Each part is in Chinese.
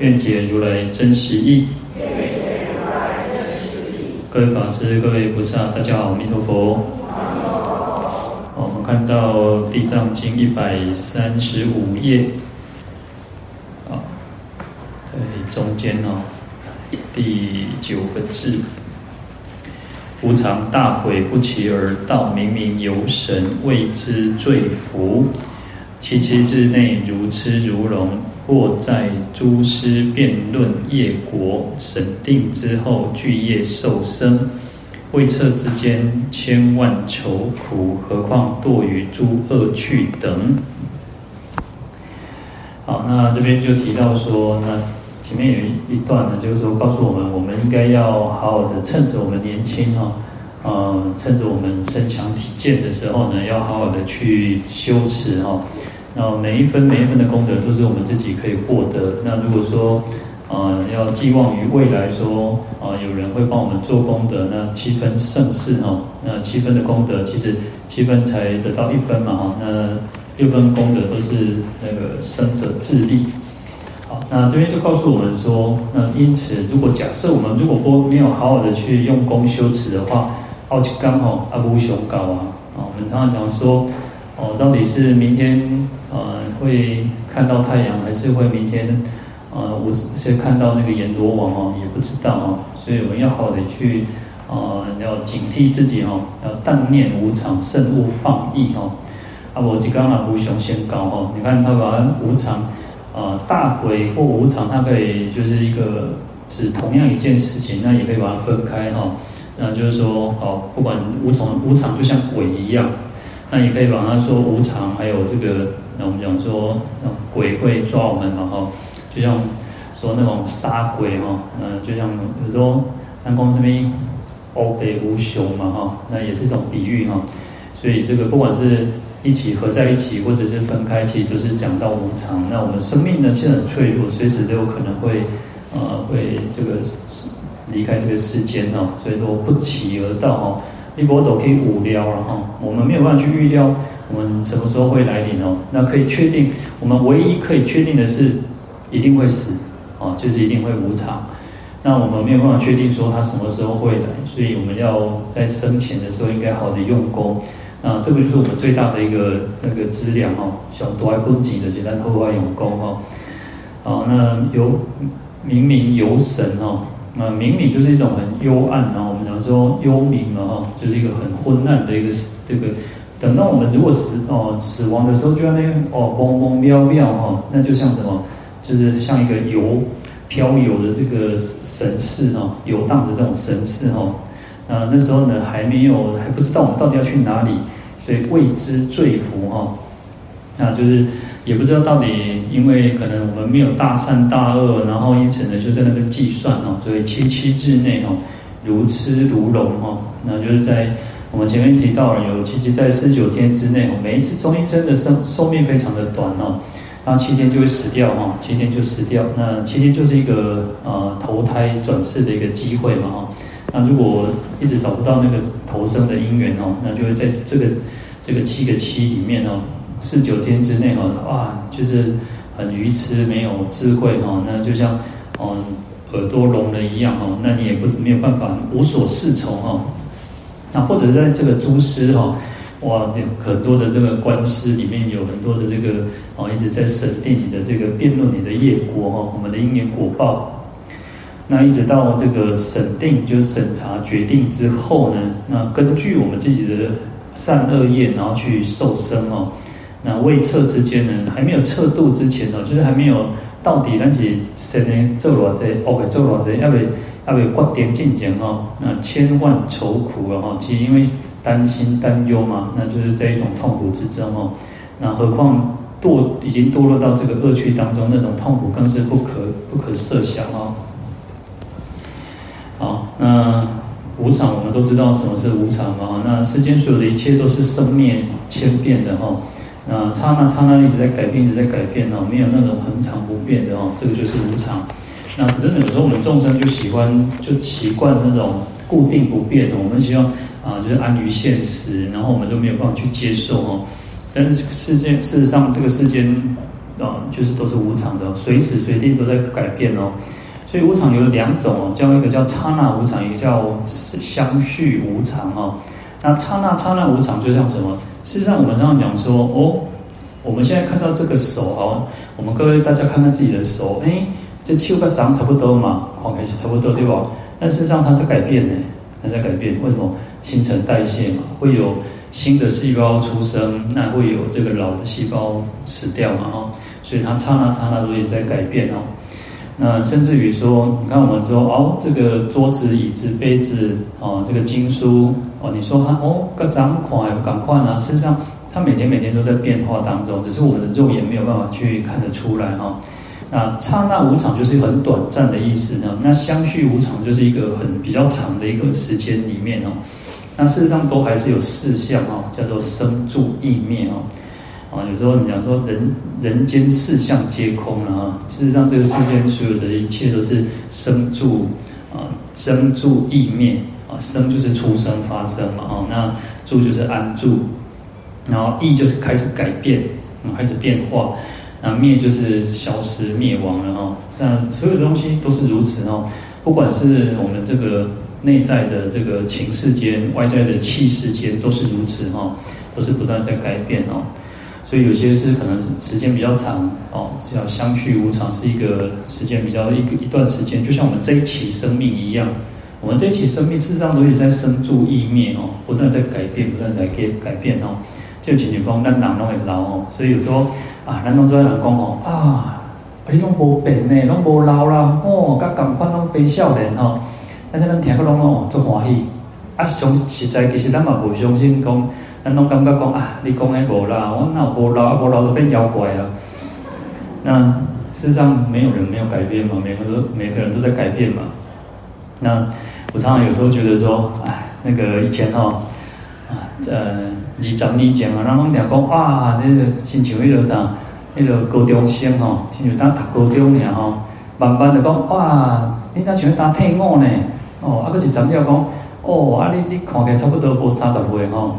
愿解如来真实义。各位法师、各位菩萨，大家好，阿弥陀佛。好，我们看到《地藏经》一百三十五页，啊，在中间哦，第九个字：无常大鬼不期而到，冥冥有神为之坠福。七七日内如痴如聋，或在诸师辩论业果审定之后，具业受生，未测之间，千万愁苦，何况堕于诸恶趣等。好，那这边就提到说，那前面有一一段呢，就是说告诉我们，我们应该要好好的趁着我们年轻哈，嗯，趁着我们身强体健的时候呢，要好好的去修持哈。那每一分每一分的功德都是我们自己可以获得。那如果说，呃，要寄望于未来说，啊、有人会帮我们做功德，那七分盛世哈，那七分的功德其实七分才得到一分嘛哈，那六分功德都是那个生者自立。好，那这边就告诉我们说，那因此如果假设我们如果说没有好好的去用功修持的话，奥奇刚好阿不雄搞啊，啊，我们常常讲说。哦，到底是明天呃会看到太阳，还是会明天呃我是看到那个阎罗王哦，也不知道哦，所以我们要好的去呃要警惕自己哦，要但念无常，慎勿放逸哦。啊，我就刚刚无雄先高哦，你看他把无常呃大鬼或无常，它可以就是一个指同样一件事情，那也可以把它分开哈、哦。那就是说，哦，不管无常无常就像鬼一样。那你可以把它说无常，还有这个，那我们讲说，鬼会抓我们嘛哈，就像说那种杀鬼哈，嗯，就像有时候三公这边欧北无雄嘛哈，那也是一种比喻哈。所以这个不管是一起合在一起，或者是分开，其实都是讲到无常。那我们生命呢，其实很脆弱，随时都有可能会呃会这个离开这个世间哈。所以说不期而到哈。一波都可以无聊了哈，我们没有办法去预料我们什么时候会来临哦。那可以确定，我们唯一可以确定的是，一定会死啊，就是一定会无常。那我们没有办法确定说他什么时候会来，所以我们要在生前的时候应该好的用功。那这个就是我们最大的一个那个资粮哈，小多爱困己的简单透过用功哈。好，那有冥冥有神哈。那冥冥就是一种很幽暗，然后说幽冥嘛哈，就是一个很昏暗的一个这个。等到我们如果死哦死亡的时候，就像那个哦嗡嗡渺渺哈，那就像什么，就是像一个游飘游的这个神识哈，游荡的这种神识哈。啊那时候呢还没有还不知道我们到底要去哪里，所以未知坠福哈，那就是。也不知道到底，因为可能我们没有大善大恶，然后因此呢就在那边计算哦，所以七七日内哦，如痴如聋哈，那就是在我们前面提到了有七七在四九天之内，每一次中阴身的生寿命非常的短哦，那七天就会死掉哈，七天就死掉，那七天就是一个呃投胎转世的一个机会嘛哈，那如果一直找不到那个投生的因缘哦，那就会在这个这个七个七里面哦。四九天之内哈，哇，就是很愚痴，没有智慧哈，那就像哦耳朵聋了一样哦，那你也不没有办法无所适从哈。那或者在这个诸师哈，哇，很多的这个官司里面有很多的这个哦一直在审定你的这个辩论你的业果哈，我们的因缘果报。那一直到这个审定就是审查决定之后呢，那根据我们自己的善恶业，然后去受生哦。那未测之间呢，还没有测度之前呢，就是还没有到底那是谁呢做偌济，OK 做偌济，要不要不发点进前哈，那千万愁苦了哈，其实因为担心担忧嘛，那就是在一种痛苦之中哈。那何况堕已经堕落到这个恶趣当中，那种痛苦更是不可不可设想哦。好，那无常我们都知道什么是无常嘛？那世间所有的一切都是生灭千变的哈。那刹那刹那一直在改变，一直在改变哦，没有那种恒常不变的哦，这个就是无常。那真的有时候我们众生就喜欢就习惯那种固定不变的，我们希望啊就是安于现实，然后我们就没有办法去接受哦。但是世间事实上这个世间啊就是都是无常的，随时随地都在改变哦。所以无常有两种哦，叫一个叫刹那无常，一个叫相续无常哦。那刹那刹那无常就像什么？事实上我们常常讲说哦，我们现在看到这个手哦，我们各位大家看看自己的手，哎，这七个长差不多嘛，看起来差不多对吧？但事实上它在改变呢，它在改变。为什么？新陈代谢嘛，会有新的细胞出生，那会有这个老的细胞死掉嘛，哦，所以它刹那刹那都也在改变哦。那甚至于说，你看我们说哦，这个桌子、椅子、杯子，哦，这个经书，哦，你说他哦，个长款也不赶快呢。事实上，它每天每天都在变化当中，只是我们的肉眼没有办法去看得出来哈。那刹那无常就是很短暂的意思呢。那相续无常就是一个很比较长的一个时间里面哦。那事实上都还是有四相哦，叫做生住异灭哦。啊，有时候你讲说人人间四相皆空了啊，事实上这个世间所有的一切都是生住啊，生住异灭生就是出生发生嘛，哦，那住就是安住，然后意就是开始改变，开始变化，那灭就是消失灭亡了哈，这样所有的东西都是如此哦，不管是我们这个内在的这个情世间，外在的气世间，都是如此哈，都是不断在改变哦。所以有些是可能时间比较长哦，叫相续无常，是一个时间比较一个一段时间，就像我们这一期生命一样，我们这一期生命事实上都一直在生住异灭哦，不断在改变，不断在改改变哦。就仅仅讲，咱人拢会老哦，所以有时候啊，咱拢做人讲哦啊，你拢无变呢，拢无老啦哦，甲同款拢变少年哦，但是咱听个拢哦足欢喜，啊，相实在其实咱嘛无相信讲。咱拢感觉讲啊，你讲的无啦，我那无老，无老都变妖怪啊。那事实上没有人没有改变嘛，每个都每个人都在改变嘛。那我常常有时候觉得说，哎，那个以前哦，啊，呃，二十年前啊，人拢讲讲哇，那个亲像迄个啥，那个高中生哦，亲像当读高中尔吼，慢慢的讲哇，你那像当退伍呢，哦，啊，搁一十年讲，哦，啊，你你看起差不多无三十岁吼。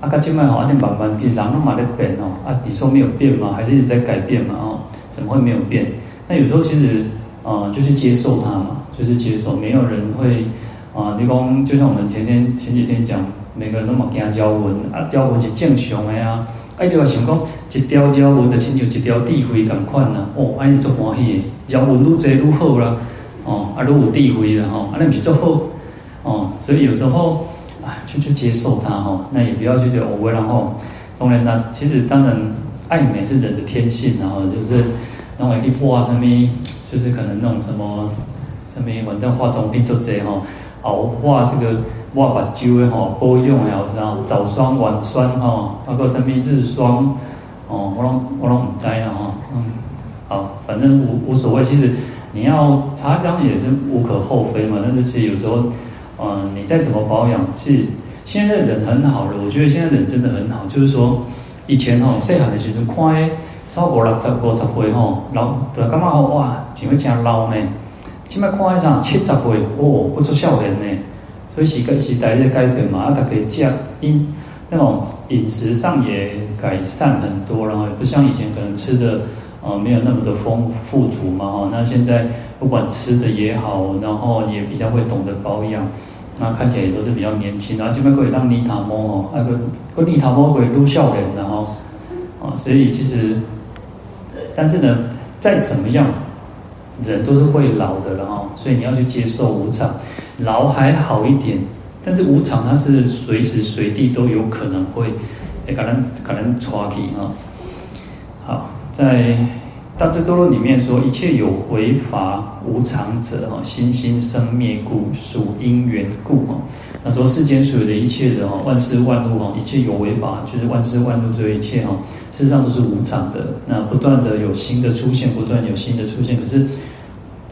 啊，个静脉好像慢慢其实人都嘛在变哦。啊，你说没有变吗？还是一直在改变嘛？哦，怎么会没有变？那有时候其实啊、呃，就是接受它嘛，就是接受。没有人会啊，你、讲就像我们前天前几天讲，每个人都嘛惊鸟纹啊，鸟纹是正常的啊。哎，就话想讲一条鸟纹就亲像一条智慧咁款呐。哦，安尼做欢喜的，鸟纹愈多愈好啦。哦，啊，愈有智慧啦。吼，安尼不是做好。哦，所以有时候啊。就去接受它哈，那也不要去觉得我为然后，当然呢，其实当然爱美是人的天性，然后就是那种一画上面，就是可能那种什么什么反正化妆品做这哈，熬画这个画把揪的哈，保养的然后，早霜晚霜哈，包括什么日霜哦，我拢我拢唔知啊哈，嗯，好，反正无无所谓，其实你要擦这样也是无可厚非嘛，但是其实有时候。嗯，你再怎么保养，其实现在人很好了。我觉得现在人真的很好，就是说以前吼细汉的时阵，看超过六十五十岁吼老，对感觉吼哇，真会真老呢。现在看上七十岁哦，不出少年呢。所以时个时代在改变嘛，啊，大家讲饮那种饮食上也改善很多，然后也不像以前可能吃的呃没有那么的丰富足嘛哈。那现在。不管吃的也好，然后也比较会懂得保养，那看起来也都是比较年轻。然后这边可以当尼塔莫哦，那个个尼塔莫可以撸笑脸的哈，啊，所以其实，但是呢，再怎么样，人都是会老的了哈。所以你要去接受无常，老还好一点，但是无常它是随时随地都有可能会，可能可能抓起哈。好，在。大智度论里面说，一切有为法无常者，哈，心心生灭故，属因缘故，哈。他说世间所有的一切人，哈，万事万物，哈，一切有为法，就是万事万物，这一切，哈，事实上都是无常的。那不断的有新的出现，不断有新的出现，可是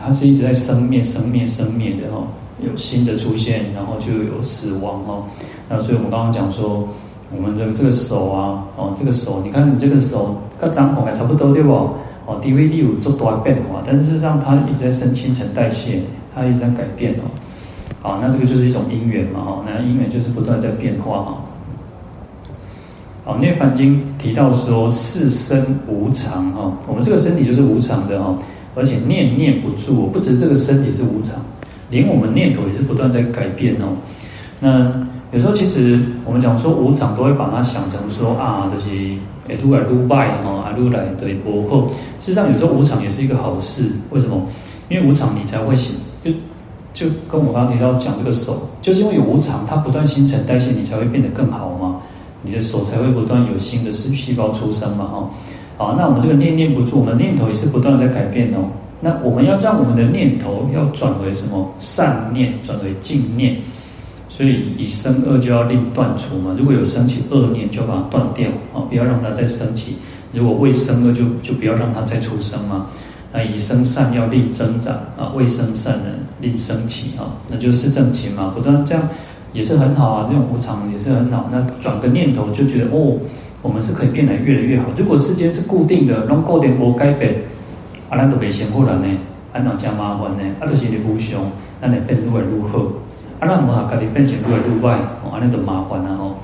它是一直在生灭、生灭、生灭的，哈。有新的出现，然后就有死亡，哈。那所以我们刚刚讲说，我们的这个手啊，哦，这个手，你看你这个手跟掌孔还差不多，对不？哦，DVD 有做多少变化，但是事实上它一直在生新陈代谢，它一直在改变哦。好，那这个就是一种因缘嘛，哈，那因缘就是不断在变化哈。好，《涅槃经》提到说，是生无常哈，我们这个身体就是无常的哈，而且念念不住，不止这个身体是无常，连我们念头也是不断在改变哦。那有时候其实我们讲说无常，都会把它想成说啊，就是。哎，如来如拜哈，啊，如来对薄后。事实上，有时候无常也是一个好事。为什么？因为无常，你才会醒。就就跟我刚刚提到讲这个手，就是因为有无常，它不断新陈代谢，你才会变得更好嘛。你的手才会不断有新的细细胞出生嘛。哈，好，那我们这个念念不住，我们念头也是不断在改变哦。那我们要让我们的念头要转为什么？善念，转为净念。所以以生恶就要令断除嘛，如果有生起恶念，就要把它断掉啊，不要让它再生起；如果未生恶，就就不要让它再出生嘛。那以生善要令增长啊，未生善呢令生起啊，那就是正勤嘛，不断这样也是很好啊，这种无常也是很好。那转个念头就觉得哦，我们是可以变得越来越好。如果世间是固定的，让固定不改变，啊，那都别嫌过来呢，啊，那加麻烦呢，啊，都是你不凶，那你变如来如何？啊，那我们哈，赶紧变成入外入外，哦，那都麻烦了哦。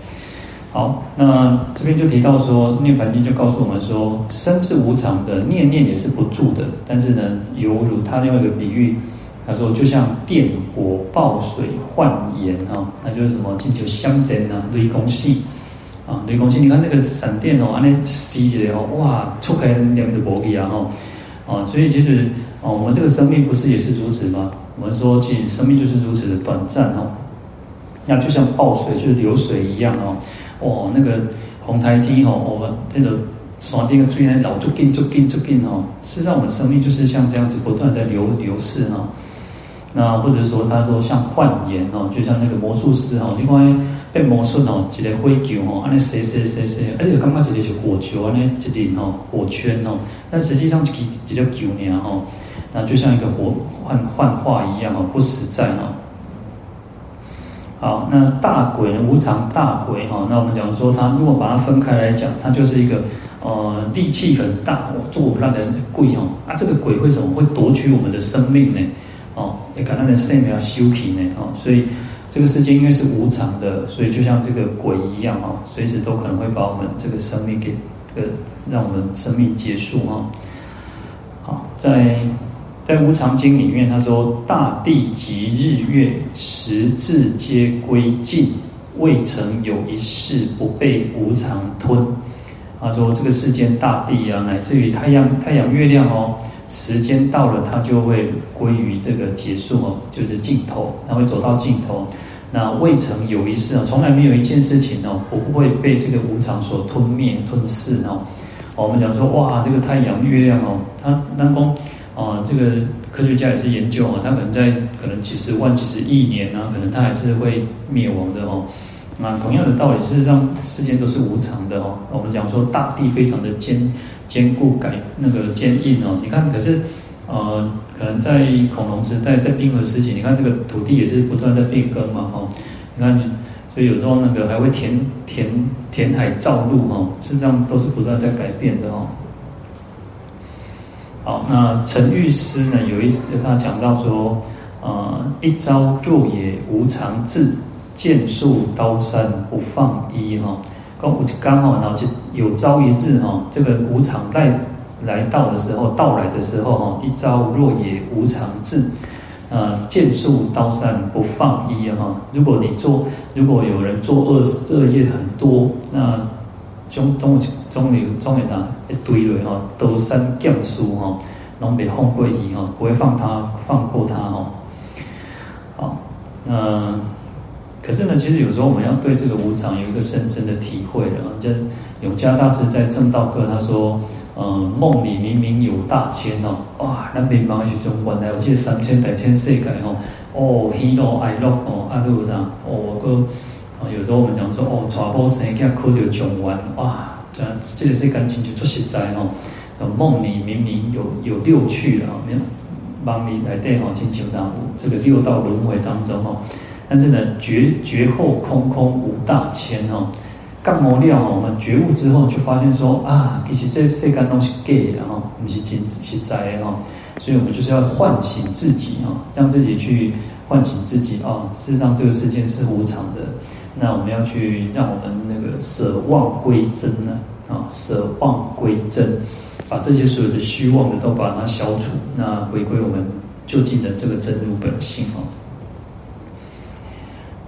好，那这边就提到说，《涅槃经》就告诉我们说，生是无常的，念念也是不住的。但是呢，犹如他用一个比喻，他说就像电火爆水换盐啊，那就是什么？进球相等啊，雷公系啊，雷公系。你看那个闪电哦，那吸起来哦，哇，出开两边的玻璃啊，哈，啊，所以其实哦，我们这个生命不是也是如此吗？我们说，其实生命就是如此的短暂哦。那就像爆水，就是流水一样哦。哦，那个红台梯哦，我们那个锁定个最难老就进就进就进哦。事实上，我们生命就是像这样子不断在流流逝哈。那或者说，他说像幻言哦，就像那个魔术师哦，另外变魔术哦，一个火球哦，安尼射射射射，而且刚刚一个是火球安尼一点哦，火圈哦，但实际上一一个球呢哦。那就像一个火幻幻化一样哦，不实在哦。好，那大鬼呢？无常大鬼哈。那我们讲说，它如果把它分开来讲，它就是一个呃力气很大，做不烂的鬼哦。啊，这个鬼为什么会夺取我们的生命呢？哦，也感那的生命要修平呢？哦，所以这个世界因为是无常的，所以就像这个鬼一样哦，随时都可能会把我们这个生命给这个让我们生命结束哈。好，在。在《无常经》里面，他说：“大地及日月时至皆归尽，未曾有一事不被无常吞。”他说：“这个世间大地啊，乃至于太阳、太阳、月亮哦，时间到了，它就会归于这个结束哦，就是尽头，它会走到尽头。那未曾有一事啊，从来没有一件事情哦，不会被这个无常所吞灭、吞噬哦。我们讲说，哇，这个太阳、月亮哦，它当中。”啊，这个科学家也是研究哦，它可能在可能几十万、几十亿年啊，可能它还是会灭亡的哦。那同样的道理，事实上世间都是无常的哦。我们讲说大地非常的坚坚固、改那个坚硬哦。你看，可是呃，可能在恐龙时代、在冰河时期，你看这个土地也是不断在变更嘛哈。你看，所以有时候那个还会填填填海造陆哈，事实上都是不断在改变的哦。好，那陈玉师呢？有一他讲到说，呃，一朝若也无常至，剑树刀山不放一哈。刚刚好，然后就有朝一日哈，这个无常来来到的时候，到来的时候哈，一朝若也无常至，呃，剑术刀山不放一哈。如果你做，如果有人做恶恶业很多，那中中中流中流啊。一堆的哈，刀山剑树哈，拢被放过去哈，不会放他放过他哈。好，那可是呢，其实有时候我们要对这个无常有一个深深的体会了。就永嘉大师在正道课他说，嗯，梦里明明有大千哦，哇，那边忙去中原来有这三千大千世界哦，哦，喜怒哀乐哦，啊都啥，哦个，啊有时候我们讲说哦，传播生囝考到状元，哇，这这个世界真就做实在哦，梦里明明有有六趣了，没有，梦里来对哦，亲像这样，这个六道轮回当中哦，但是呢，觉觉后空空无大千哦。干磨料哦，我们觉悟之后就发现说啊，其实这世间东西假的哈，不是真实在哈，所以我们就是要唤醒自己哈，让自己去唤醒自己啊。事实上，这个世界是无常的，那我们要去让我们那个舍妄归真呢啊，舍妄归真，把这些所有的虚妄的都把它消除，那回归我们究竟的这个真如本性哦。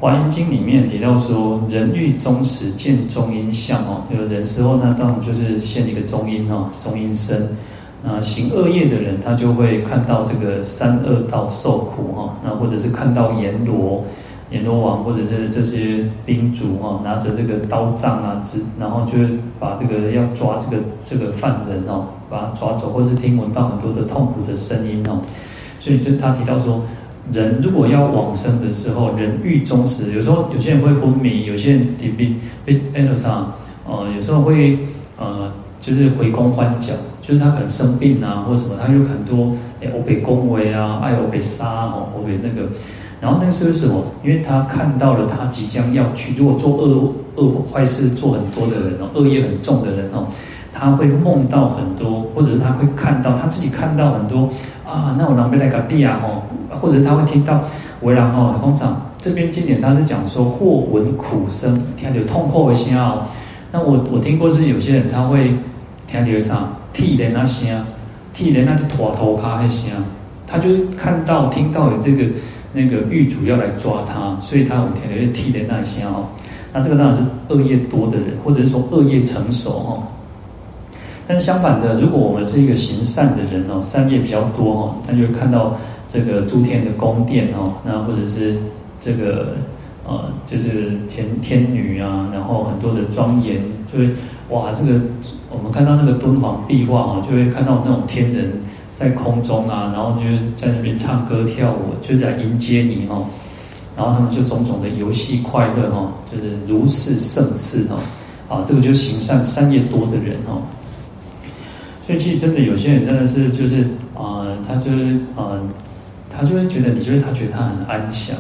华严经里面提到说，人欲终时见中阴相哦，有人时候呢，当然就是现一个中阴哦，中阴身。啊，行恶业的人，他就会看到这个三恶道受苦哈，那或者是看到阎罗、阎罗王，或者是这些兵卒哈，拿着这个刀杖啊，然后就把这个要抓这个这个犯人哦，把他抓走，或是听闻到很多的痛苦的声音哦，所以就他提到说。人如果要往生的时候，人欲终时，有时候有些人会昏迷，有些人得病，被被那啥，呃，有时候会呃，就是回光返脚，就是他可能生病啊，或者什么，他有很多哎，我被恭维啊，爱我被杀哦，我被那个，然后那个是为什么？因为他看到了他即将要去，如果做恶恶坏事做很多的人哦，恶业很重的人哦，他会梦到很多，或者是他会看到他自己看到很多。啊，那我能不能来个地啊？吼，或者他会听到为然后通常这边经典他是讲说，或闻苦声，听到有痛苦的声哦。那我我听过是有些人他会听到啥，涕零那声，涕零那个拖头卡那声，他就是看到听到有这个那个狱主要来抓他，所以他有听到涕零那声哦。那这个当然是恶业多的人，或者是说恶业成熟哦。但相反的，如果我们是一个行善的人哦，善业比较多哦，他就看到这个诸天的宫殿哦，那或者是这个呃，就是天天女啊，然后很多的庄严，就会哇，这个我们看到那个敦煌壁画哦，就会看到那种天人在空中啊，然后就是在那边唱歌跳舞，就是来迎接你哦，然后他们就种种的游戏快乐哦，就是如是盛世哦，啊，这个就行善善业多的人哦。所以其实真的有些人真的是就是啊、他就是啊、他就会觉得你觉得他觉得他很安详，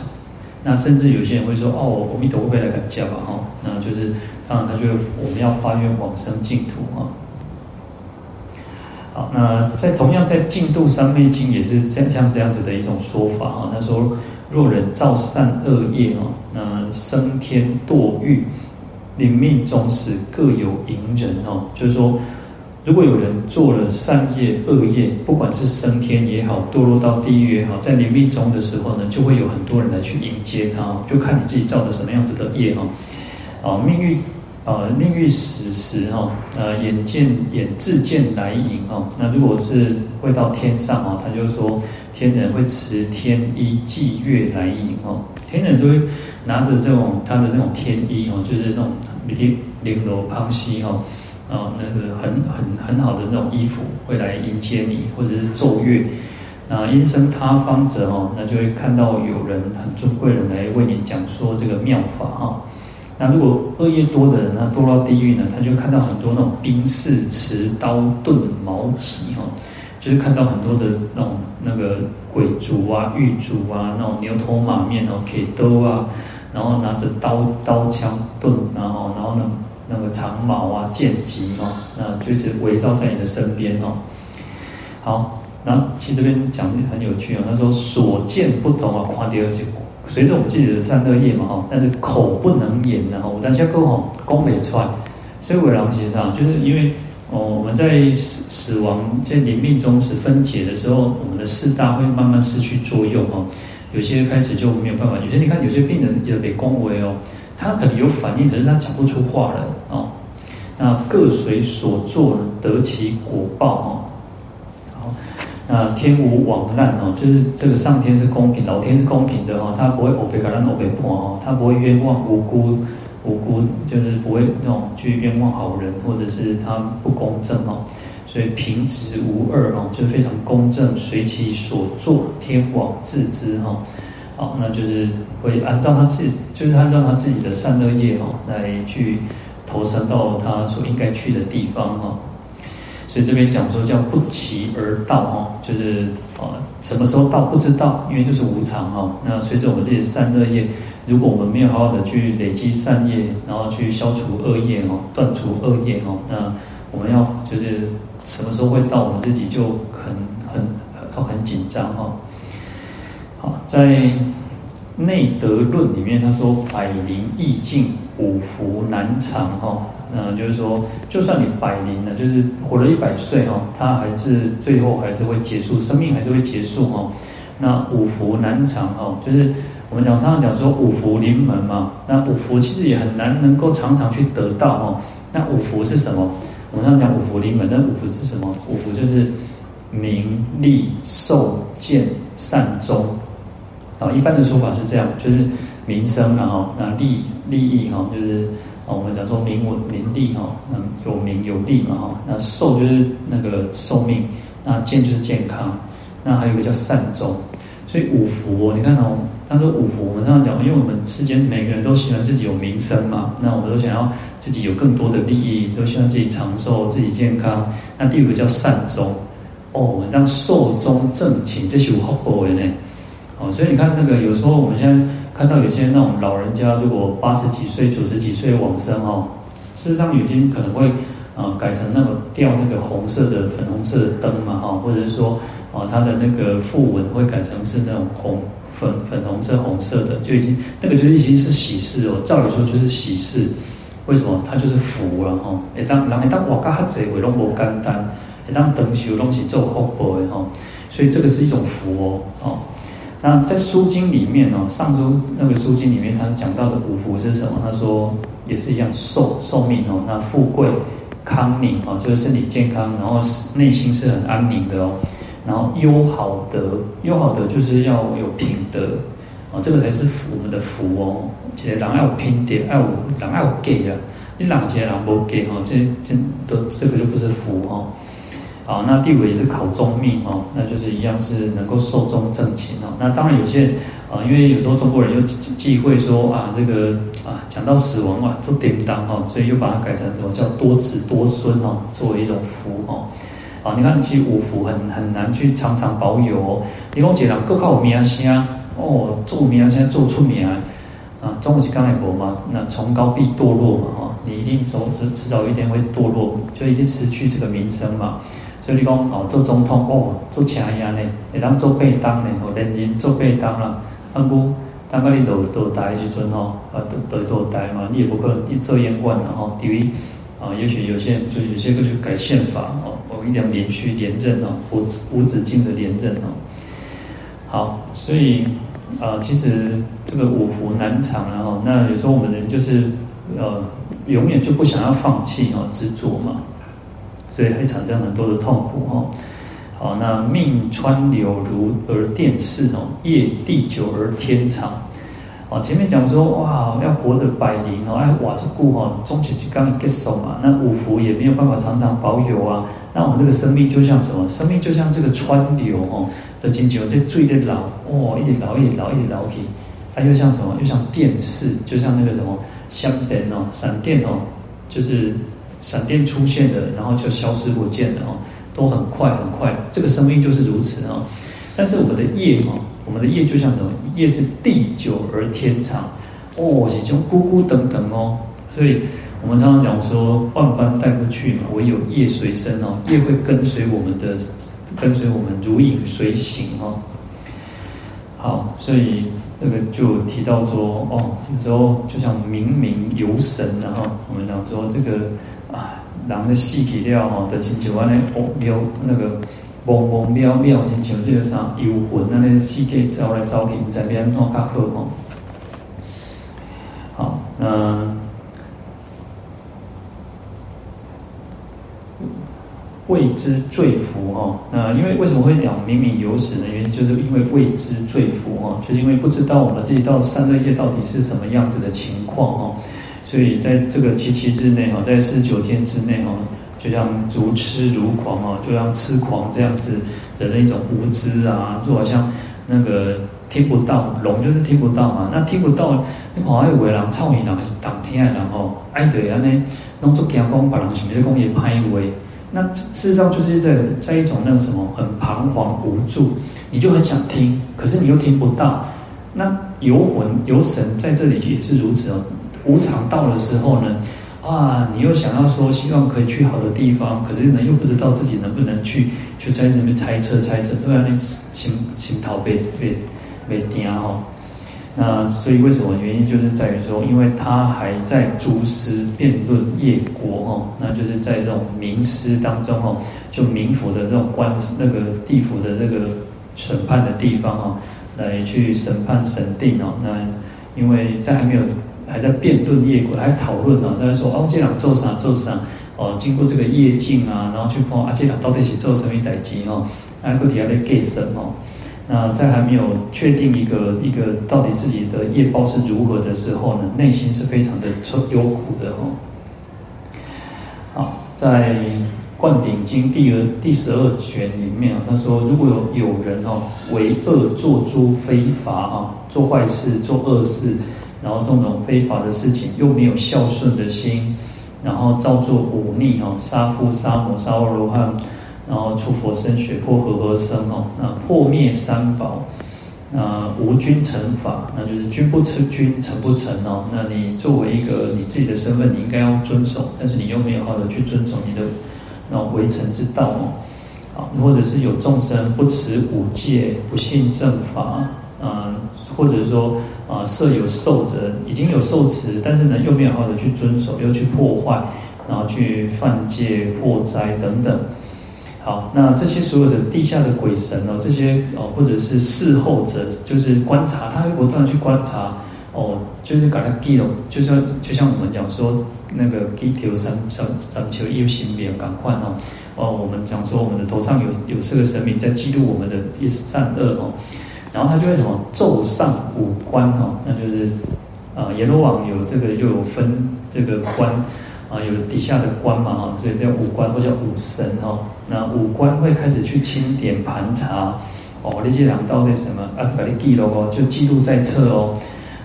那甚至有些人会说哦，阿弥陀佛来个教吧哈，那就是当然他就会我们要发愿往生净土啊。好，那在同样在净土三昧经也是像像这样子的一种说法啊，他说若人造善恶业啊，那生天堕狱，临命终时各有迎人哦，就是说。如果有人做了善业、恶业，不管是升天也好，堕落到地狱也好，在临命中的时候呢，就会有很多人来去迎接他，就看你自己造的什么样子的业哈。啊，命运啊，命运死时哈，呃，眼见眼自见来迎哈。那如果是会到天上哈，他就说天人会持天衣祭月来迎哦，天人都会拿着这种他的这种天衣哦，就是那种每天綾罗胖西啊，那个很很很好的那种衣服会来迎接你，或者是奏乐。那阴声他方者哦，那就会看到有人很尊贵人来为你讲说这个妙法哈。那如果恶业多的人，他堕到地狱呢，他就看到很多那种兵士持刀盾矛戟哈，就是看到很多的那种那个鬼卒啊、狱卒啊，那种牛头马面哦，给刀啊，然后拿着刀刀枪盾，然后然后呢。那个长矛啊、剑戟哦，那就一直围绕在你的身边哦。好，那其实这边讲的很有趣哦。他说所见不同啊，夸第二些，随着我们自己的善恶业嘛哈，但是口不能言然后，我当下够吼，讲不出来。所以为了协商，就是因为哦，我们在死死亡在临命终时分解的时候，我们的四大会慢慢失去作用哦。有些开始就没有办法，有些你看有些病人也被恭维哦。他可能有反应，可是他讲不出话了啊。那各随所作得其果报啊。好，那天无往滥哦，就是这个上天是公平，老天是公平的哦，他不会欧北卡让欧北破哦，他不会冤枉无辜无辜，就是不会那种去冤枉好人，或者是他不公正哦。所以平直无二哦，就非常公正，随其所作，天网自知哈。好，那就是会按照他自己，就是按照他自己的善恶业哦，来去投身到他所应该去的地方哈。所以这边讲说叫不期而到哈，就是啊什么时候到不知道，因为就是无常哈。那随着我们这些善恶业，如果我们没有好好的去累积善业，然后去消除恶业哦，断除恶业哦，那我们要就是什么时候会到，我们自己就很很要很紧张哈。好，在内德论里面他说百龄易尽，五福难长哈。嗯，就是说，就算你百龄了，就是活了一百岁哈，他还是最后还是会结束，生命还是会结束哈。那五福难长哈，就是我们讲常常讲说五福临门嘛。那五福其实也很难能够常常去得到哈。那五福是什么？我们常讲五福临门，但五福是什么？五福就是名利寿健善终。啊，一般的说法是这样，就是名声然后那利利益哈，就是。哦，我们讲说名文名利哈，那有名有利嘛哈，那寿就是那个寿命，那健就是健康，那还有一个叫善终，所以五福哦，你看哦，他说五福，我们常常讲，因为我们世间每个人都喜欢自己有名声嘛，那我们都想要自己有更多的利益，都希望自己长寿、自己健康。那第五个叫善终，哦，我们当寿终正寝，这是有福报的呢。所以你看那个有时候我们现在。看到有些那种老人家，如果八十几岁、九十几岁往生哦，事实上已经可能会啊、改成那个吊那个红色的、粉红色的灯嘛哈，或者是说啊他的那个訃闻会改成是那种红粉粉红色、红色的，就已经那个就已经是喜事哦。照理说就是喜事，为什么？它就是福了哈。哎，当人一当哇，嘎哈贼会拢无简单，一当灯修东西做福报的哈，所以这个是一种福哦，哦。那在《书经》里面哦，上周那个《书经》里面，他讲到的五福是什么？他说也是一样寿寿命哦，那富贵康宁哦，就是身体健康，然后内心是很安宁的哦。然后优好德，优好德就是要有品德哦，这个才是福我们的福哦。其实人要有品德，要有人要有给啊，你人杰人不给哦，这这都这个就不是福哦。啊，那第五也是考终命哦，那就是一样是能够寿终正寝哦。那当然有些啊，因为有时候中国人又忌讳说啊，这个啊讲到死亡哇，都典当哈，所以又把它改成什么叫多子多孙哦，作为一种福哦。啊，你看其实五福很很难去常常保有哦。你讲一个人够靠名声哦，做名声做出名啊，中国是刚才说嘛，那崇高必堕落嘛哈，你一定走迟早一天会堕落，就一定失去这个名声嘛。所以你讲哦，做总统哦，做车爷呢，会当做便当呢，哦，连任做便当啦。啊，不，当个你落落台时阵吼，啊，落落落台嘛，你也不可能一做阎官然后第一啊，也许有些人就有些个就改宪法哦，我一定要连续连任哦，无无止境的连任哦。好，所以啊，其实这个五福难长然后，那有时候我们人就是呃，永远就不想要放弃哦，执着嘛。所以会产生很多的痛苦哦。好，那命川流如而电逝哦，业地久而天长。哦，前面讲说哇，要活得百龄哦，哎哇，这故哈终其之刚结束嘛。那五福也没有办法常常保有啊。那我们这个生命就像什么？生命就像这个川流哦的经久，这最的老哦，一直老一直老一直老去。它又像什么？又像电逝，就像那个什么闪电哦，闪电哦，就是。闪电出现的，然后就消失不见了哦，都很快很快。这个生命就是如此啊。但是我们的业哦，我们的业就像什么？业是地久而天长哦，其中孤孤等等哦。所以我们常常讲说，万般带不去嘛，唯有业随身哦。业会跟随我们的，跟随我们如影随形哦。好，所以这个就提到说哦，有时候就像冥冥有神，然后我们讲说这个。啊，人的细体料吼，就亲像安尼哦，庙那个嗡嗡庙庙，亲像这个啥游魂，那那世界走来走去，唔知边安怎较好吼。好，那未知坠伏哈，那因为为什么会讲冥冥有始呢？原因就是因为未知坠伏哈，就是因为不知道我们这一道三个业到底是什么样子的情况哈。所以在这个七七日内哈，在四九天之内哈，就像如痴如狂哦，就像痴狂这样子的那种无知啊，就好像那个听不到聋就是听不到嘛，那听不到，你看还有为人臭耳人是当天的人吼，爱对安尼弄作惊讲，别人想要讲伊歹话，那事实上就是在在一种那个什么很彷徨无助，你就很想听，可是你又听不到，那游魂游神在这里也是如此哦，无常到的时候呢。啊，你又想要说希望可以去好的地方，可是呢又不知道自己能不能去，就在那边猜测猜测，突然那心心头被被被惊哦。那所以为什么原因就是在于说，因为他还在诸师辩论业国哦，那就是在这种冥师当中哦，就冥府的这种官那个地府的那个审判的地方哦，来去审判审定哦。那因为在还没有。还在辩论业果，还在讨论呢。大家说哦，这两做啥做啥哦，经过这个业境啊，然后去看啊，这两到底是做什么代志哦？那个底下在给什么？那在还没有确定一个一个到底自己的业报是如何的时候呢，内心是非常的忧苦的哦。好，在《灌顶经》第二第十二卷里面啊，他说如果有有人哦，为恶作诸非法啊，做坏事做恶事。然后这种非法的事情又没有孝顺的心，然后造作忤逆哦，杀父杀母杀阿罗汉，然后出佛身血破和合僧哦，那破灭三宝，那无君臣法，那就是君不称君，臣不臣哦。那你作为一个你自己的身份，你应该要遵守，但是你又没有好的去遵守你的那为臣之道哦。啊，或者是有众生不持五戒，不信正法，嗯，或者说。啊，设有受者，已经有受持，但是呢，又没有好好的去遵守，又去破坏，然后去犯戒、破灾等等。好，那这些所有的地下的鬼神哦，这些哦，或者是侍候者，就是观察，他会不断的去观察哦，就是给他记录，就像就像我们讲说那个记条三三三求一心别赶快哦，哦，我们讲说我们的头上有有四个神明在记录我们的善恶哦。然后他就会什么奏上五官哈，那就是啊，阎罗王有这个又有分这个官啊，有底下的官嘛哈，所以叫五官或叫五神哈。那五官会开始去清点盘查哦，那些两道那什么啊，把你记录哦，就记录在册哦。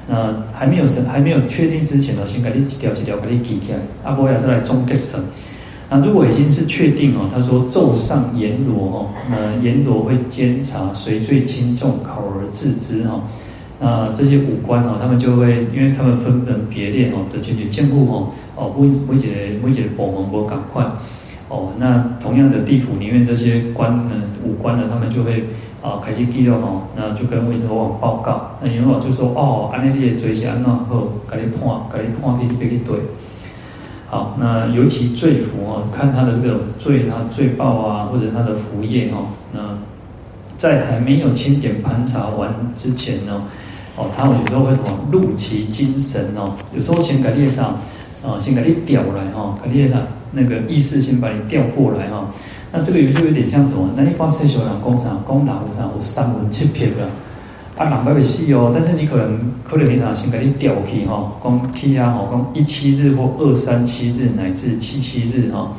那还没有审还没有确定之前呢，先给你几条几条给你记起来，阿波要再来总结审。那如果已经是确定哦，他说奏上阎罗哦，那阎罗会监察谁最轻重，考而治之哈。那这些五官哦，他们就会，因为他们分门别列哦，的进去监护哦，哦，每每一个每一个部门不赶快哦。那同样的地府里面这些官呢，五官呢，他们就会啊开始记录哦，那就跟阎罗王报告。那阎罗王就说哦，安尼你的罪是安怎好，给你判，给你判去别去对。好，那尤其罪福哦，看他的这个罪，他罪报啊，或者他的福业哦，那在还没有清点盘查完之前呢，哦，他有时候会什么入其精神哦，有时候先给列上，啊，先给你调来哈，给列上那个意识先把你调过来哈，那这个有就有点像什么？那你发现小两工厂工厂上有三魂七魄的。啊，人还未死哦，但是你可能可能你想先给你调去哈，讲去啊，吼，讲一七日或二三七日乃至七七日哈。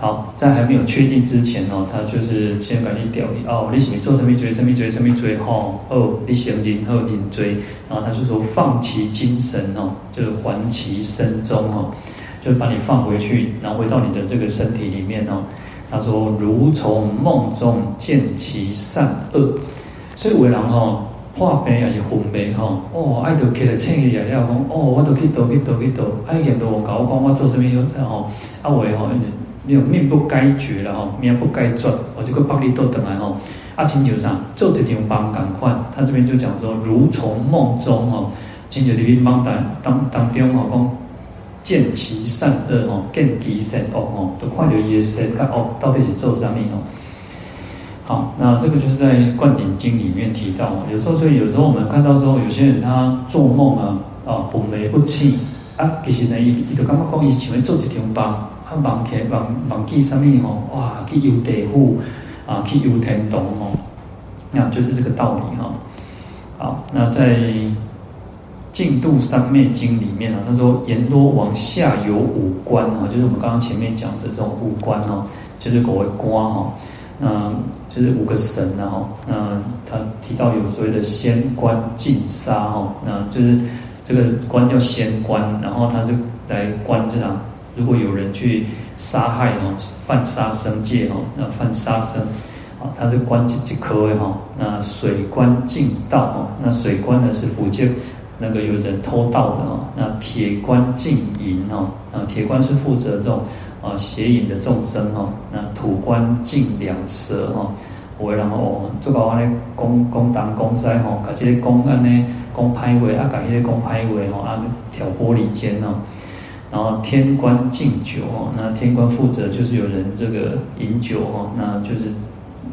好，在还没有确定之前哦，他就是先给你调你哦，你是做什么追，什么追，什么追，吼？哦，你行人后认罪，然后他就说放其精神哦，就是还其身中哦，就是把你放回去，然后回到你的这个身体里面哦。他说如从梦中见其善恶，所以为人哦。破病也是昏迷吼，哦，爱到起来醒起来了讲，哦，我都去倒去倒去倒，爱念到我讲我我做什么好吼，啊为吼，你有命不该绝了吼，命不该绝，我就去帮你倒等来吼，啊，亲像啥，做一场梦赶快，他这边就讲说，如从梦中吼，亲像伫梦当当当中吼，讲见其善恶吼，见其善恶吼，都看到伊的善甲恶到底是做啥物吼。好，那这个就是在《灌顶经》里面提到，有时候所以有时候我们看到说，有些人他做梦啊，啊魂迷不清啊，其实呢，伊伊就感觉讲伊想要做一场梦，啊梦起梦梦记什么吼，哇，去游地府啊，去游天堂吼，那就是这个道理哈。好，那在。净土三昧经里面啊，他说阎罗王下有五官啊，就是我们刚刚前面讲的这种五官哦，就是各位官哈，那就是五个神然后，那他提到有所谓的仙官净杀哈，那就是这个官叫仙官，然后他就来观这样，如果有人去杀害哦，犯杀生戒哦，那犯杀生。啊，他是观几几科位哈？那水官净盗哦，那水官呢是福建那个有人偷盗的哦。那铁官净淫哦，啊铁官是负责这种啊邪淫的众生哦。那土观净两舌哈，为然后这个话呢，公公当公塞吼，把这些公案呢公拍位啊，把这些公拍位吼啊挑拨离间哦。然后天官敬酒哦，那天官负责就是有人这个饮酒哦，那就是。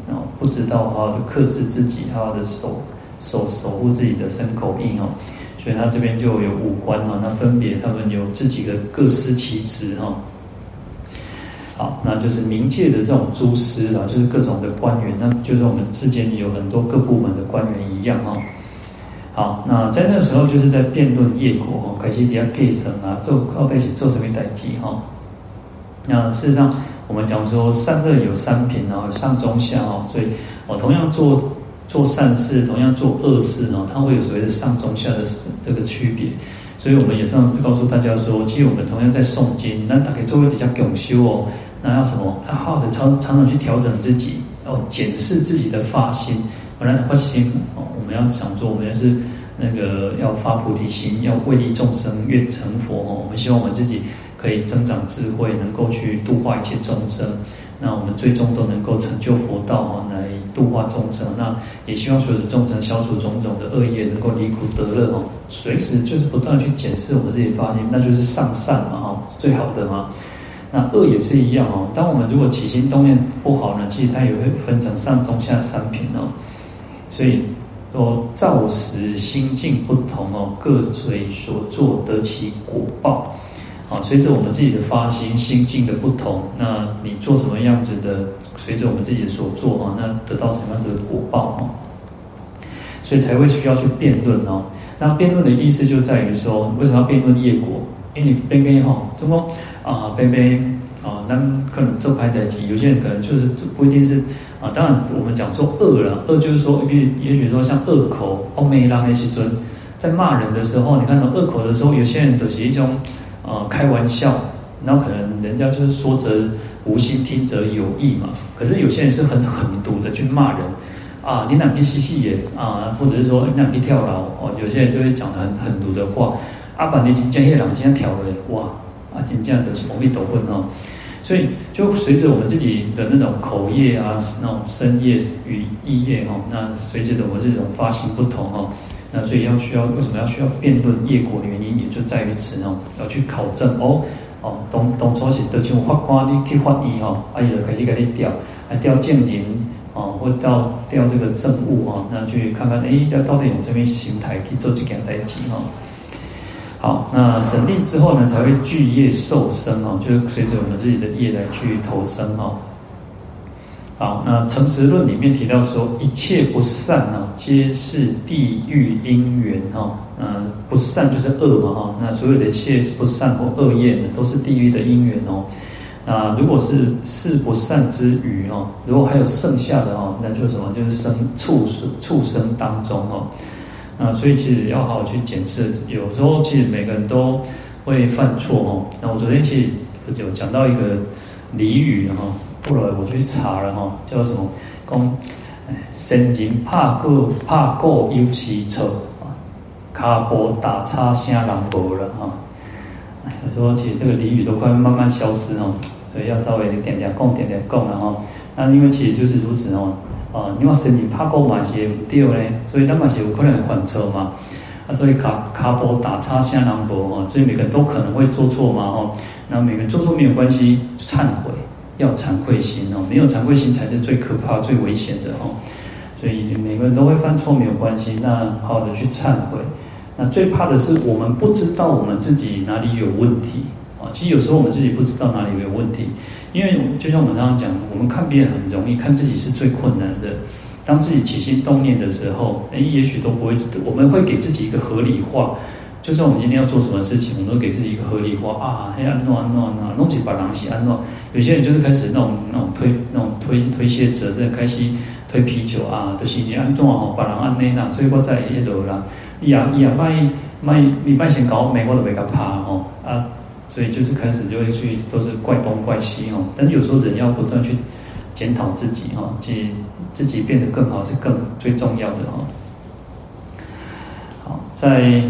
哦，不知道好好的克制自己，好好的守守守护自己的身口印哦，所以他这边就有五官哦，那分别他们有自己的各司其职哈。好，那就是冥界的这种诸司啦，就是各种的官员，那就是我们之间有很多各部门的官员一样哈。好，那在那个时候就是在辩论业果哦，可惜底下计算啊，做靠在一起做什么代志哈。那事实上。我们讲说善恶有三品哦，上中下哦，所以我同样做做善事，同样做恶事哦，它会有所谓的上中下的这个区别。所以我们也这样告诉大家说，其实我们同样在诵经，那大概作为比较共修哦，那要什么？要好好的常常常去调整自己哦，检视自己的发心，本来发心哦，我们要想说，我们要是那个要发菩提心，要为利众生，愿成佛哦，我们希望我们自己。可以增长智慧，能够去度化一切众生。那我们最终都能够成就佛道啊，来度化众生。那也希望所有的众生消除种种的恶业，能够离苦得乐哦。随时就是不断去检视我们自己发心，那就是上善嘛哈，最好的嘛。那恶也是一样哦。当我们如果起心动念不好呢，其实它也会分成上中下三品哦。所以说，造时心境不同哦，各随所作得其果报。啊，随着我们自己的发心心境的不同，那你做什么样子的，随着我们自己的所做啊，那得到什么样子的果报啊？所以才会需要去辩论哦。那辩论的意思就在于说，为什么要辩论业果？因为你边边哈，中国啊边边啊，那可能做拍代机，有些人可能就是不一定是啊。当然，我们讲说恶了，恶就是说，比也许说像恶口、欧美拉美西尊，在骂人的时候，你看到恶口的时候，有些人都是一种。啊、呃，开玩笑，然后可能人家就是说则无心，听则有意嘛。可是有些人是很狠毒的去骂人，啊，你两边嬉戏耶，啊，或者是说你两边跳楼，哦，有些人就会讲的很狠毒的话。阿爸，你今天夜郎今天跳了，哇，啊，今天都是容易抖混哦。所以就随着我们自己的那种口业啊，那种身业与意业哦，那随着我们这种发心不同哦。那所以要需要为什么要需要辩论业果的原因，也就在于此哦，要去考证哦哦，当当初是得像法官你去法院哦，啊伊就开始给你调，啊调证人哦，或调调这个证物哦，那去看看诶，要到底用什么形态去做这件代志哦。好，那审定之后呢，才会聚业受生哦，就是随着我们自己的业来去投生哦。好，那《成实论》里面提到说，一切不善啊，皆是地狱因缘哈。嗯，不善就是恶嘛哈。那所有的一切不善或恶业呢，都是地狱的因缘哦。那如果是是不善之余哦，如果还有剩下的哦，那就是什么？就是生畜生畜生当中哦。那所以其实要好好去检视，有时候其实每个人都会犯错哦。那我昨天其实有讲到一个俚语哈。后来我去查了哈，叫什么？讲，善人怕过怕过有时错啊，卡波打叉声人无了哈。我说其实这个俚语都快慢慢消失哦，所以要稍微点点讲点点讲了哈。那因为其实就是如此哦，啊，因为善人怕过嘛些对呢，所以那么些有可能犯错嘛。啊，所以卡卡波打叉声人无哈，所以每个人都可能会做错嘛哈。那每个人做错没有关系，忏悔。要惭愧心哦，没有惭愧心才是最可怕、最危险的哦。所以每个人都会犯错，没有关系。那好好的去忏悔。那最怕的是我们不知道我们自己哪里有问题啊。其实有时候我们自己不知道哪里有问题，因为就像我们刚刚讲，我们看别人很容易，看自己是最困难的。当自己起心动念的时候，哎，也许都不会，我们会给自己一个合理化。就算我们今天要做什么事情，我们都给自己一个合理化啊，嘿安诺安诺安诺，弄起把狼西安诺。有些人就是开始那种那种推那种推推卸责任，开始推皮球啊，就是你安诺吼，把狼安内那，所以我在一楼啦，呀呀卖卖你卖先搞美国的美个怕吼啊，所以就是开始就会去都是怪东怪西哦。但是有时候人要不断去检讨自己哈，去自己变得更好是更最重要的哈。好，在。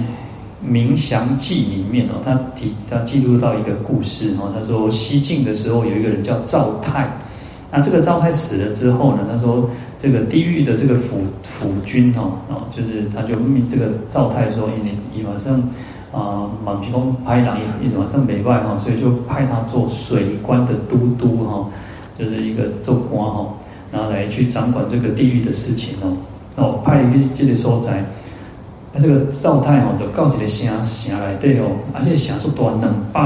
《明祥记》里面哦，他提他记录到一个故事哦，他说西晋的时候有一个人叫赵泰，那这个赵泰死了之后呢，他说这个地狱的这个府府君哦哦，就是他就命这个赵泰说，你你马上啊满皮公拍档一一马上北外哈，所以就派他做水关的都督哈，就是一个做官哈，然后来去掌管这个地狱的事情哦，那我派一个这个所在。这个赵太哦，就告一个城城来对哦，而且城数多两百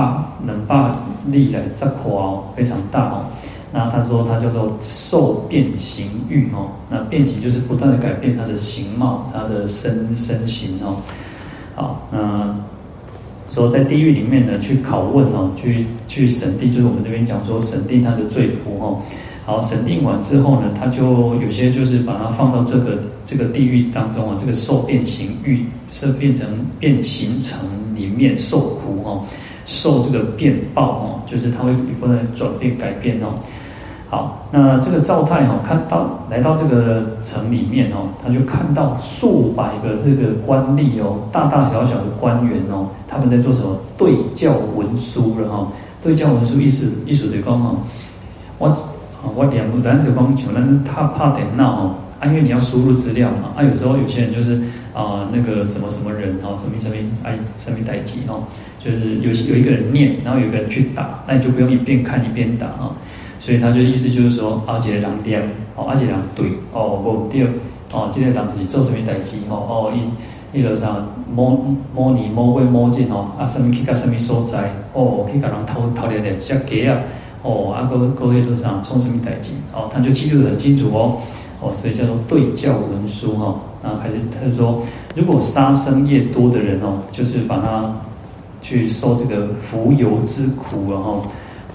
两百里来这块哦，非常大哦。那他说他叫做受变形欲哦，那变形就是不断的改变他的形貌，他的身身形哦。好，那说在地狱里面呢，去拷问哦，去去审定，就是我们这边讲说审定他的罪福哦。好，审定完之后呢，他就有些就是把它放到这个这个地狱当中啊，这个受变形狱是变成变形城里面受苦哦，受这个变报哦，就是他会不断转变改变哦。好，那这个赵太哦，看到来到这个城里面哦，他就看到数百个这个官吏哦，大大小小的官员哦，他们在做什么？对教文书了哈，对教文书意思意思对讲哦，我。我点不单就光求，但是他怕点闹哦，啊，因为你要输入资料嘛，啊，有时候有些人就是啊，那个什么什么人哦，什么什么哎，什么代志哦，就是有有一个人念，然后有一个人去打，那你就不用一边看一边打啊，所以他就意思就是说，啊，这个人点哦，啊，这个人对哦，不对哦，这个人就是做什么代志哦，哦，一一路上模模拟模会模进哦，啊，什么去到什么所在哦，去给人偷偷点点设计啊。哦，阿哥哥业路上做什么代志？哦，他就记录得很清楚哦，哦，所以叫做对教文书哈。然后还是他就说，如果杀生业多的人哦，就是把他去受这个蜉蝣之苦然后，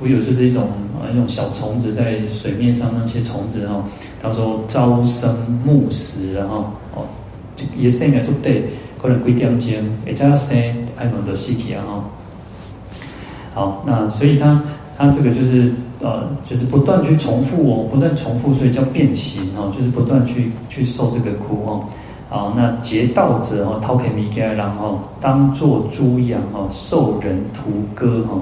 蜉蝣就是一种啊一种小虫子在水面上那些虫子哈。他说朝生暮死然后哦，也生来做对，可能几点钟，也叫他生爱弄的尸体啊哈。好，那所以他。他这个就是呃，就是不断去重复哦，不断重复，所以叫变形哦，就是不断去去受这个苦哦。好，那劫道者哦，偷钱米给然后当做猪羊哦，受人屠割哈，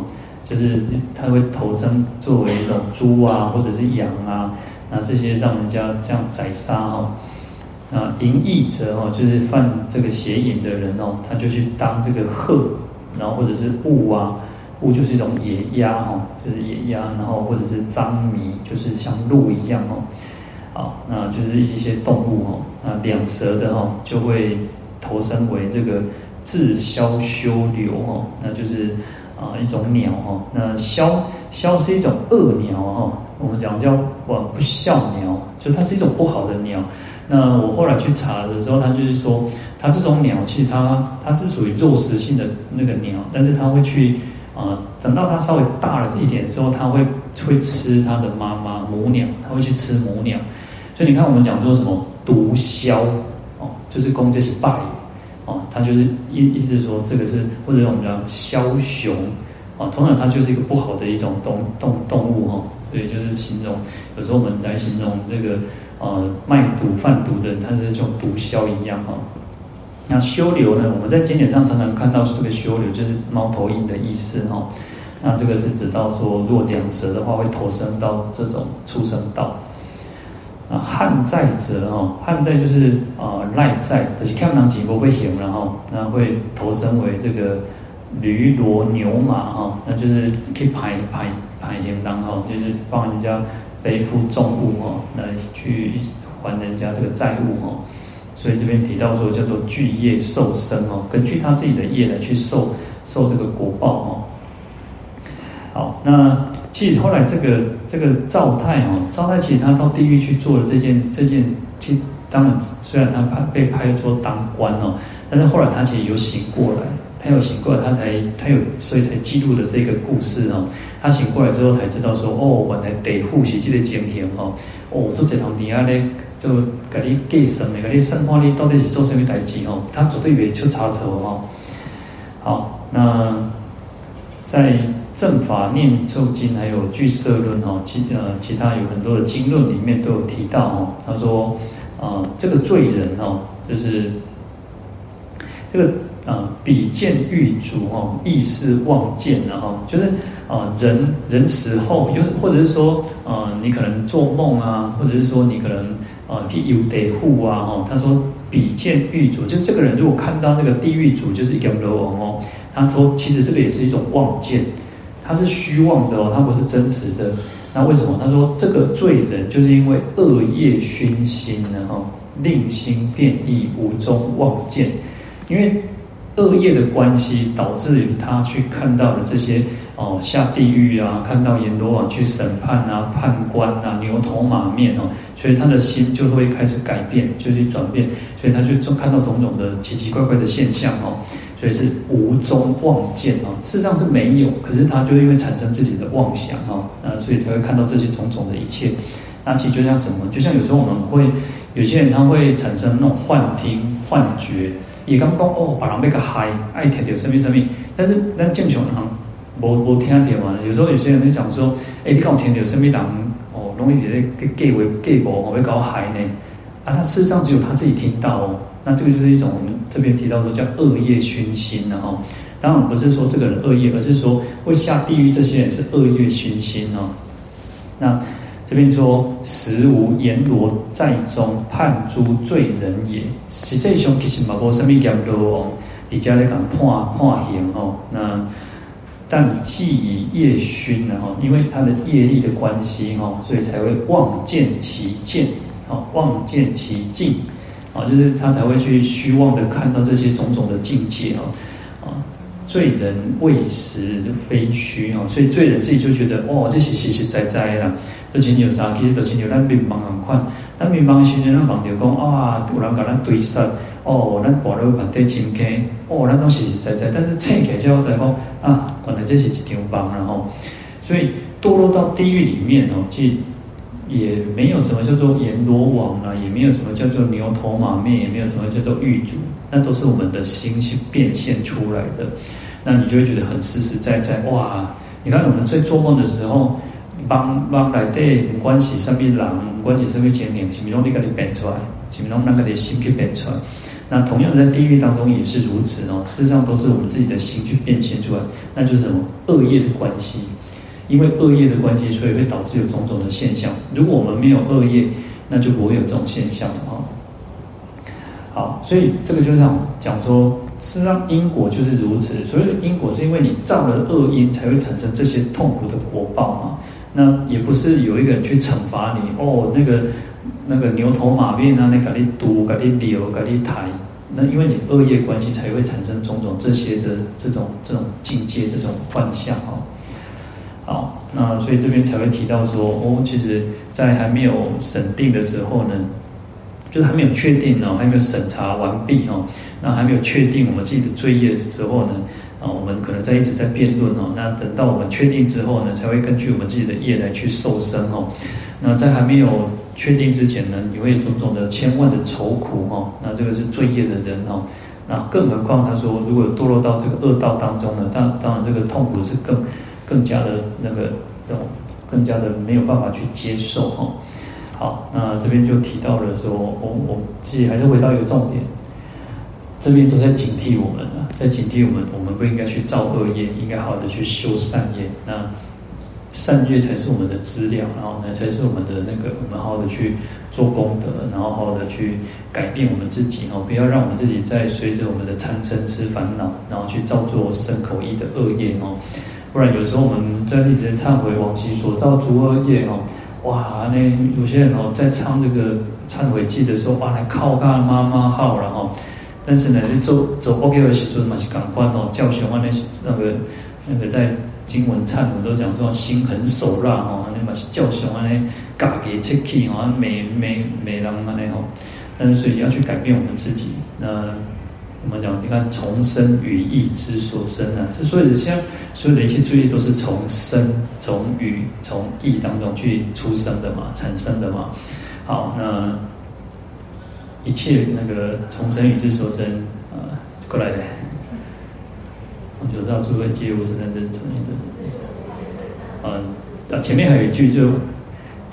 就是他会投生作为一种猪啊，或者是羊啊，那这些让人家这样宰杀哈。那淫逸者哦，就是犯这个邪淫的人哦，他就去当这个鹤，然后或者是物啊。物就是一种野鸭哈，就是野鸭，然后或者是獐麋，就是像鹿一样哦，好，那就是一些动物哦，那两舌的哈就会投生为这个自消修流哦，那就是啊一种鸟哈，那枭枭是一种恶鸟哈，我们讲叫不不孝鸟，就它是一种不好的鸟。那我后来去查的时候，它就是说，它这种鸟其实它它是属于肉食性的那个鸟，但是它会去。啊，等到它稍微大了一点之后，它会会吃它的妈妈母鸟，它会去吃母鸟。所以你看，我们讲说什么毒枭哦，就是公就是败哦，它就是意意思说这个是或者我们讲枭雄啊，通常它就是一个不好的一种动动动物哈，所以就是形容有时候我们来形容这个呃卖毒贩毒的，它是像毒枭一样哈。那修流呢？我们在经典上常常看到这个修流，就是猫头鹰的意思哈。那这个是指到说，如果两舌的话，会投生到这种畜生道。啊，汉载者哦，汉载就是啊赖载，就是看不能几波会行，然后那会投身为这个驴骡牛马哈，那就是可以排排排行，当哦就是帮人家背负重物哈，来去还人家这个债务哈。所以这边提到说叫做巨业受生哦，根据他自己的业来去受受这个果报哦。好，那其实后来这个这个赵太哦，赵太其实他到地狱去做了这件这件，其当然虽然他派被派做当官哦，但是后来他其实有醒过来，他有醒过来，他才他有所以才记录的这个故事哦。他醒过来之后才知道说，哦，原来地府是这个情形哦。哦，做这堂底下咧，就给你计算的，给你算看你到底是做什么代志哦。他绝对没出差错哦。好，那在正法念咒经还有俱舍论哦，其呃其他有很多的经论里面都有提到哦。他说，呃，这个罪人哦，就是这个。啊，比见狱卒哦，亦是妄见，然后就是啊，人人死后，又或者是说，呃，你可能做梦啊，或者是说你可能啊去游地府啊，哈，他说比见狱卒，就这个人如果看到那个地狱主，就是阎罗王哦，他说其实这个也是一种妄见，他是虚妄的哦，他不是真实的。那为什么？他说这个罪人就是因为恶业熏心，然后令心变异，无中妄见，因为。恶业的关系导致于他去看到了这些哦，下地狱啊，看到阎罗王去审判啊，判官啊，牛头马面哦，所以他的心就会开始改变，就去转变，所以他就看到种种的奇奇怪怪的现象哦，所以是无中妄见哦，事实上是没有，可是他就是因为产生自己的妄想哦，那所以才会看到这些种种的一切。那其实就像什么？就像有时候我们会有些人他会产生那种幻听、幻觉。也刚刚哦，把人那个嗨爱听到什么什么，但是咱正常人无无听到嘛。有时候有些人会讲说，哎、欸，你讲听到什么人哦，容易在个计为计谋，我会搞嗨呢。啊，他事实上只有他自己听到哦。那这个就是一种我们这边提到说叫恶业熏心的哈。当然不是说这个人恶业，而是说会下地狱这些人是恶业熏心哦。那。这边说，实无阎罗在中判诸罪人也。实际上其实嘛无什么阎罗王，你家来讲判判刑哦。那但既以业熏了哈，因为他的业力的关系哈，所以才会望见其见，哦，望见其境，啊，就是他才会去虚妄的看到这些种种的境界哦。罪人谓实非虚哦，所以罪人自己就觉得哦，这是实实在在啦。这真有啥？其实都真有咱民亡同款。咱民亡的时阵，咱望着讲啊，有人甲咱对杀哦，咱跋落满地金坑哦，咱都实实在在。但是醒起来之后才讲啊，原来这是一场梦，然后所以堕落到地狱里面哦，即也没有什么叫做阎罗王啊，也没有什么叫做牛头马面，也没有什么叫做狱卒，那都是我们的心去变现出来的。那你就会觉得很实实在在哇！你看我们在做梦的时候。帮帮来对，关系什么人，关系什么经验，是不是拢你给你变出来，是不是拢那个你心去变出来？那同样在地狱当中也是如此哦，事实上都是我们自己的心去变现出来，那就是什么恶业的关系，因为恶业的关系，所以会导致有种种的现象。如果我们没有恶业，那就不会有这种现象啊。好，所以这个就是讲讲说，事实上因果就是如此，所以因果是因为你造了恶因，才会产生这些痛苦的果报嘛。那也不是有一个人去惩罚你哦，那个那个牛头马面啊，那个你赌，给你留，给你抬，那因为你恶业关系才会产生种种这些的这种这种境界，这种幻象哦。好，那所以这边才会提到说哦，其实，在还没有审定的时候呢，就是还没有确定哦，还没有审查完毕哦，那还没有确定我们自己的罪业的时候呢。啊，我们可能在一直在辩论哦。那等到我们确定之后呢，才会根据我们自己的业来去受生哦。那在还没有确定之前呢，你会种种的千万的愁苦哦。那这个是罪业的人哦。那更何况他说，如果堕落到这个恶道当中呢，当当然这个痛苦是更更加的那个更加的没有办法去接受哈。好，那这边就提到了说，我我自己还是回到一个重点。这边都在警惕我们啊，在警惕我们，我们不应该去造恶业，应该好好的去修善业。那善业才是我们的资料，然后呢，才是我们的那个，我们好好的去做功德，然后好好的去改变我们自己哦，不要让我们自己在随着我们的贪嗔痴烦恼，然后去造作身口意的恶业哦。不然有时候我们在一直忏悔往昔所造诸恶业哦，哇，那有些人哦在唱这个忏悔偈的时候，哇，来靠他妈妈号，然后。但是呢，你做做 OK 的时阵嘛是感官哦，教学完那那个那个在经文忏悔都讲说心狠手辣哦，那嘛是教学完那嘎给切气哦，每每每人嘛那吼，但是所以要去改变我们自己，那我们讲，你看从生与意之所生啊，是所有的像所有的一切罪业都是从生、从语、从意当中去出生的嘛，产生的嘛。好，那一切那个从生与之所生啊，过来的，我就知道诸位皆无是真正成因的。嗯，那前面还有一句就。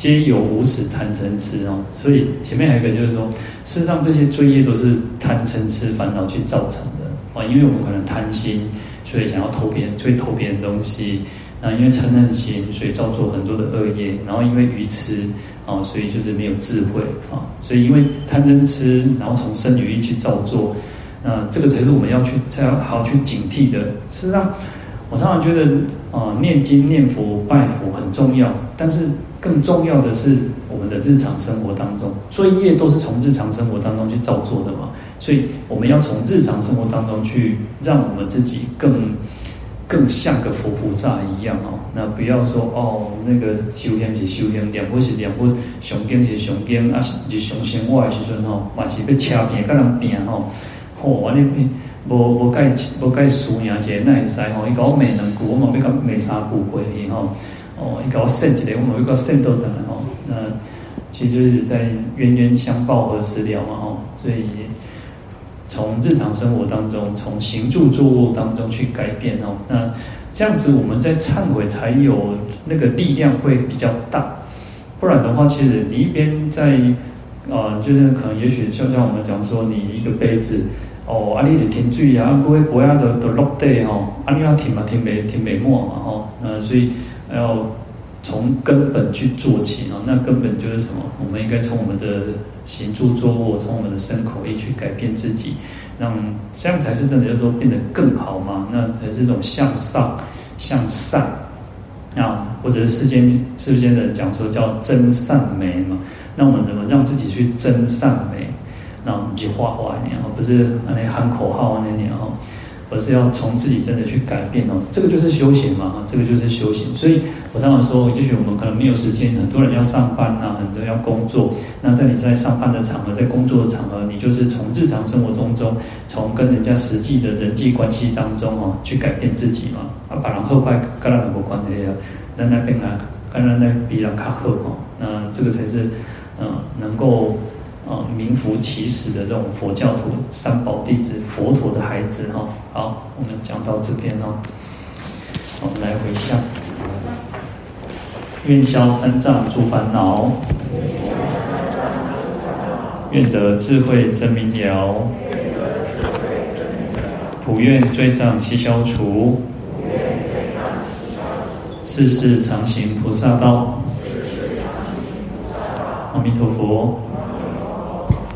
皆有无始贪嗔痴哦，所以前面还有一个就是说，事实上这些罪业都是贪嗔痴烦恼去造成的啊，因为我们可能贪心，所以想要偷别人，所以偷别人东西；那因为嗔恨心，所以造作很多的恶业；然后因为愚痴啊，所以就是没有智慧啊，所以因为贪嗔痴，然后从生与意去造作，那这个才是我们要去才要好好去警惕的。事实上，我常常觉得啊，念经念佛拜佛很重要，但是。更重要的是，我们的日常生活当中，罪业都是从日常生活当中去造作的嘛，所以我们要从日常生活当中去让我们自己更更像个佛菩萨一样哦。那不要说哦，那个修行是修行，念佛是念佛，上经是上经，啊是日常生活的时阵吼，嘛是要车拼跟人拼吼，吼，我呢无无该无该输赢者那会使吼，伊讲骂两句，我嘛要甲骂三句过去吼。哦一个圣洁的，我们一个圣斗的哦，那其实就是在冤冤相报何时了嘛哦，所以从日常生活当中，从行住坐卧当中去改变哦，那这样子我们在忏悔才有那个力量会比较大，不然的话，其实你一边在啊、呃，就是可能也许就像我们讲说，你一个杯子哦，啊，你得停水啊，不会不要的的落地哦，啊，你要停嘛，停没停没没嘛哈，那所以。要从根本去做起啊！那根本就是什么？我们应该从我们的行住坐卧，从我们的身口意去改变自己，让这样才是真的叫做变得更好嘛？那才是这种向上向善啊，或者是世间世间的讲说叫真善美嘛？那我们怎么让自己去真善美？那我们去画画一年哦，不是那喊口号那年哦。而是要从自己真的去改变哦，这个就是修行嘛，这个就是修行。所以我常常说，也许我们可能没有时间，很多人要上班呐，很多人要工作。那在你在上班的场合，在工作的场合，你就是从日常生活当中，从跟人家实际的人际关系当中哦，去改变自己嘛。啊，把人好坏跟人无关系啊，让那变啊，跟人那比人较好哦。那这个才是嗯，能够。啊，名副其实的这种佛教徒、三宝弟子、佛陀的孩子哈。好，我们讲到这边哦。我们来回向，愿消三障诸烦恼，愿得智慧真明了，普愿罪障悉消除，世世常行菩萨道。阿弥陀佛。